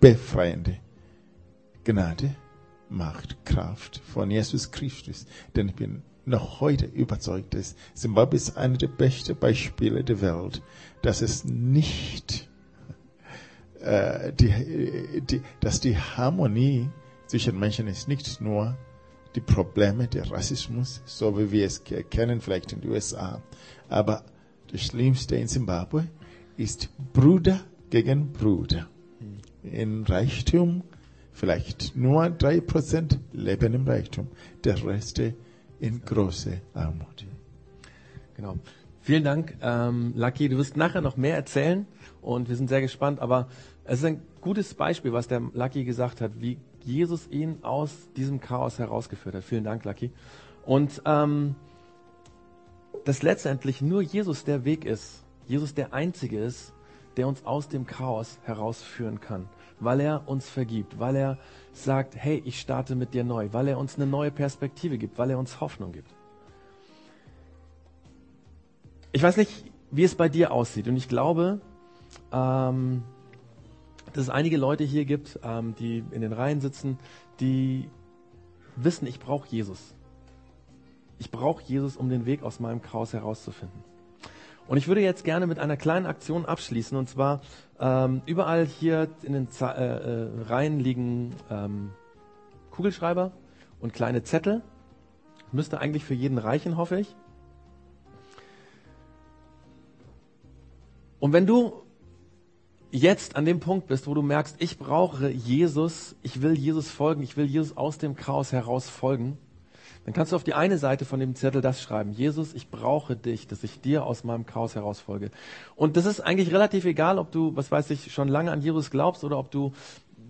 B: befreiende Gnade, Macht, Kraft von Jesus Christus. Denn ich bin noch heute überzeugt, dass Zimbabwe ist eine der besten Beispiele der Welt, dass es nicht äh, die, die, dass die Harmonie zwischen Menschen ist nicht nur die Probleme der Rassismus, so wie wir es kennen vielleicht in den USA, aber das Schlimmste in Zimbabwe ist Bruder gegen Bruder. In Reichtum vielleicht nur drei Prozent leben im Reichtum, der Rest in große Armut.
A: Genau. Vielen Dank, ähm, Lucky. Du wirst nachher noch mehr erzählen und wir sind sehr gespannt. Aber es ist ein gutes Beispiel, was der Lucky gesagt hat, wie Jesus ihn aus diesem Chaos herausgeführt hat. Vielen Dank, Lucky. Und ähm, dass letztendlich nur Jesus der Weg ist, Jesus der Einzige ist, der uns aus dem Chaos herausführen kann, weil er uns vergibt, weil er sagt, hey, ich starte mit dir neu, weil er uns eine neue Perspektive gibt, weil er uns Hoffnung gibt. Ich weiß nicht, wie es bei dir aussieht und ich glaube, ähm, dass es einige Leute hier gibt, ähm, die in den Reihen sitzen, die wissen, ich brauche Jesus. Ich brauche Jesus, um den Weg aus meinem Chaos herauszufinden. Und ich würde jetzt gerne mit einer kleinen Aktion abschließen. Und zwar ähm, überall hier in den Z äh, äh, Reihen liegen ähm, Kugelschreiber und kleine Zettel. Müsste eigentlich für jeden reichen, hoffe ich. Und wenn du jetzt an dem Punkt bist, wo du merkst, ich brauche Jesus, ich will Jesus folgen, ich will Jesus aus dem Chaos heraus folgen, dann kannst du auf die eine Seite von dem Zettel das schreiben. Jesus, ich brauche dich, dass ich dir aus meinem Chaos herausfolge. Und das ist eigentlich relativ egal, ob du, was weiß ich, schon lange an Jesus glaubst oder ob du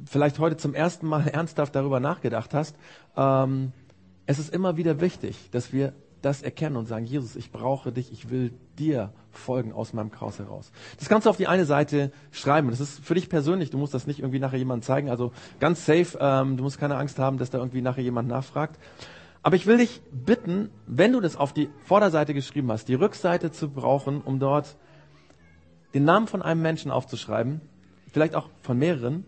A: vielleicht heute zum ersten Mal ernsthaft darüber nachgedacht hast. Ähm, es ist immer wieder wichtig, dass wir das erkennen und sagen, Jesus, ich brauche dich, ich will dir folgen aus meinem Chaos heraus. Das kannst du auf die eine Seite schreiben. Das ist für dich persönlich, du musst das nicht irgendwie nachher jemandem zeigen. Also ganz safe, ähm, du musst keine Angst haben, dass da irgendwie nachher jemand nachfragt. Aber ich will dich bitten, wenn du das auf die Vorderseite geschrieben hast, die Rückseite zu brauchen, um dort den Namen von einem Menschen aufzuschreiben, vielleicht auch von mehreren,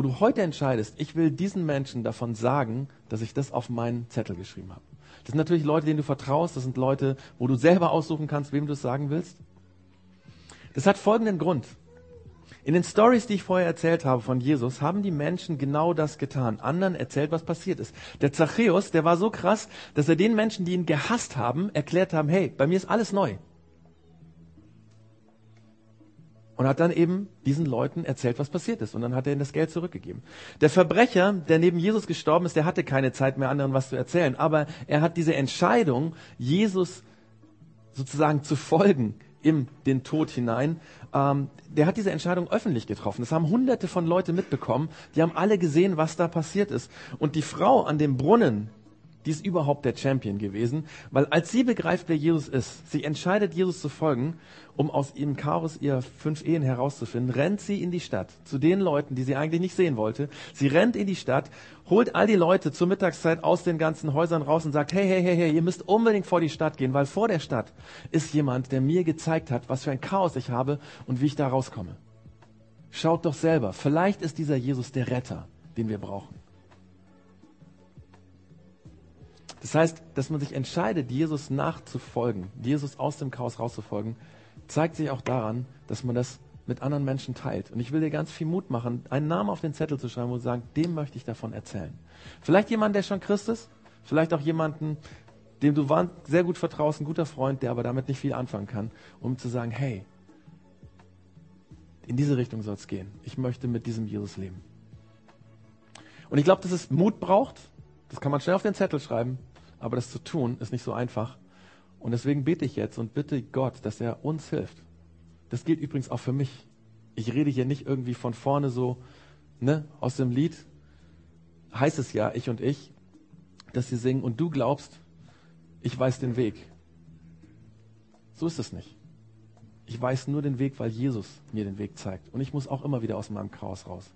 A: wo du heute entscheidest, ich will diesen Menschen davon sagen, dass ich das auf meinen Zettel geschrieben habe. Das sind natürlich Leute, denen du vertraust, das sind Leute, wo du selber aussuchen kannst, wem du es sagen willst. Das hat folgenden Grund. In den Stories, die ich vorher erzählt habe von Jesus, haben die Menschen genau das getan. Anderen erzählt, was passiert ist. Der Zachäus, der war so krass, dass er den Menschen, die ihn gehasst haben, erklärt haben, hey, bei mir ist alles neu. Und hat dann eben diesen Leuten erzählt, was passiert ist. Und dann hat er ihnen das Geld zurückgegeben. Der Verbrecher, der neben Jesus gestorben ist, der hatte keine Zeit mehr, anderen was zu erzählen. Aber er hat diese Entscheidung, Jesus sozusagen zu folgen, in den Tod hinein. Ähm, der hat diese Entscheidung öffentlich getroffen. Das haben hunderte von Leuten mitbekommen. Die haben alle gesehen, was da passiert ist. Und die Frau an dem Brunnen, die ist überhaupt der Champion gewesen, weil als sie begreift, wer Jesus ist, sie entscheidet, Jesus zu folgen, um aus ihrem Chaos ihrer fünf Ehen herauszufinden, rennt sie in die Stadt zu den Leuten, die sie eigentlich nicht sehen wollte. Sie rennt in die Stadt, holt all die Leute zur Mittagszeit aus den ganzen Häusern raus und sagt, hey, hey, hey, hey, ihr müsst unbedingt vor die Stadt gehen, weil vor der Stadt ist jemand, der mir gezeigt hat, was für ein Chaos ich habe und wie ich da rauskomme. Schaut doch selber, vielleicht ist dieser Jesus der Retter, den wir brauchen. Das heißt, dass man sich entscheidet, Jesus nachzufolgen, Jesus aus dem Chaos rauszufolgen, zeigt sich auch daran, dass man das mit anderen Menschen teilt. Und ich will dir ganz viel Mut machen, einen Namen auf den Zettel zu schreiben und sagen, dem möchte ich davon erzählen. Vielleicht jemand, der schon Christ ist, vielleicht auch jemanden, dem du sehr gut vertraust, ein guter Freund, der aber damit nicht viel anfangen kann, um zu sagen, hey, in diese Richtung soll es gehen. Ich möchte mit diesem Jesus leben. Und ich glaube, dass es Mut braucht. Das kann man schnell auf den Zettel schreiben. Aber das zu tun, ist nicht so einfach. Und deswegen bete ich jetzt und bitte Gott, dass er uns hilft. Das gilt übrigens auch für mich. Ich rede hier nicht irgendwie von vorne so, ne, aus dem Lied heißt es ja, ich und ich, dass sie singen und du glaubst, ich weiß den Weg. So ist es nicht. Ich weiß nur den Weg, weil Jesus mir den Weg zeigt. Und ich muss auch immer wieder aus meinem Chaos raus.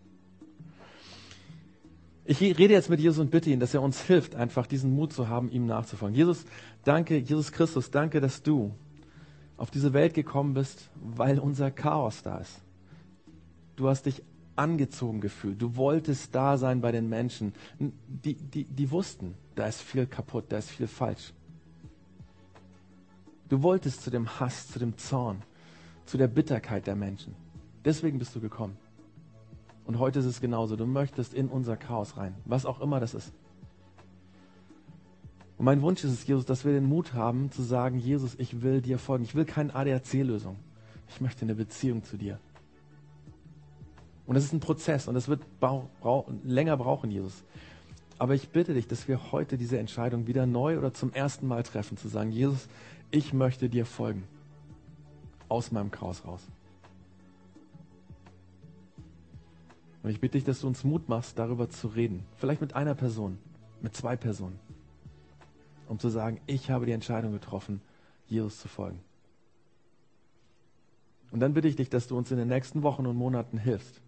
A: Ich rede jetzt mit Jesus und bitte ihn, dass er uns hilft, einfach diesen Mut zu haben, ihm nachzufolgen. Jesus, danke, Jesus Christus, danke, dass du auf diese Welt gekommen bist, weil unser Chaos da ist. Du hast dich angezogen gefühlt. Du wolltest da sein bei den Menschen. Die, die, die wussten, da ist viel kaputt, da ist viel falsch. Du wolltest zu dem Hass, zu dem Zorn, zu der Bitterkeit der Menschen. Deswegen bist du gekommen. Und heute ist es genauso. Du möchtest in unser Chaos rein, was auch immer das ist. Und mein Wunsch ist es, Jesus, dass wir den Mut haben zu sagen, Jesus, ich will dir folgen. Ich will keine ADAC-Lösung. Ich möchte eine Beziehung zu dir. Und das ist ein Prozess und das wird länger brauchen, Jesus. Aber ich bitte dich, dass wir heute diese Entscheidung wieder neu oder zum ersten Mal treffen, zu sagen, Jesus, ich möchte dir folgen. Aus meinem Chaos raus. Und ich bitte dich, dass du uns Mut machst, darüber zu reden. Vielleicht mit einer Person, mit zwei Personen. Um zu sagen, ich habe die Entscheidung getroffen, Jesus zu folgen. Und dann bitte ich dich, dass du uns in den nächsten Wochen und Monaten hilfst,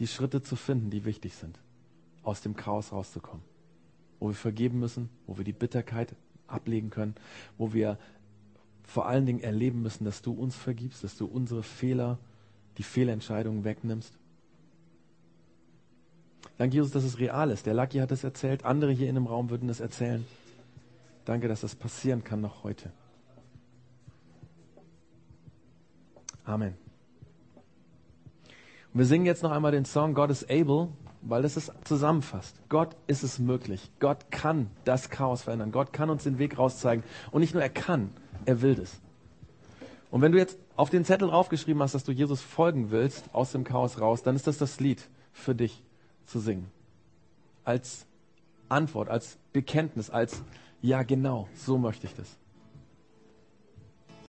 A: die Schritte zu finden, die wichtig sind, aus dem Chaos rauszukommen. Wo wir vergeben müssen, wo wir die Bitterkeit ablegen können, wo wir vor allen Dingen erleben müssen, dass du uns vergibst, dass du unsere Fehler, die Fehlentscheidungen wegnimmst. Danke, Jesus, dass es real ist. Der Lucky hat es erzählt, andere hier in dem Raum würden es erzählen. Danke, dass das passieren kann noch heute. Amen. Und wir singen jetzt noch einmal den Song God is able, weil das es zusammenfasst. Gott ist es möglich. Gott kann das Chaos verändern. Gott kann uns den Weg rauszeigen. Und nicht nur er kann, er will das. Und wenn du jetzt auf den Zettel draufgeschrieben hast, dass du Jesus folgen willst, aus dem Chaos raus, dann ist das das Lied für dich zu singen. Als Antwort, als Bekenntnis, als ja genau, so möchte ich das.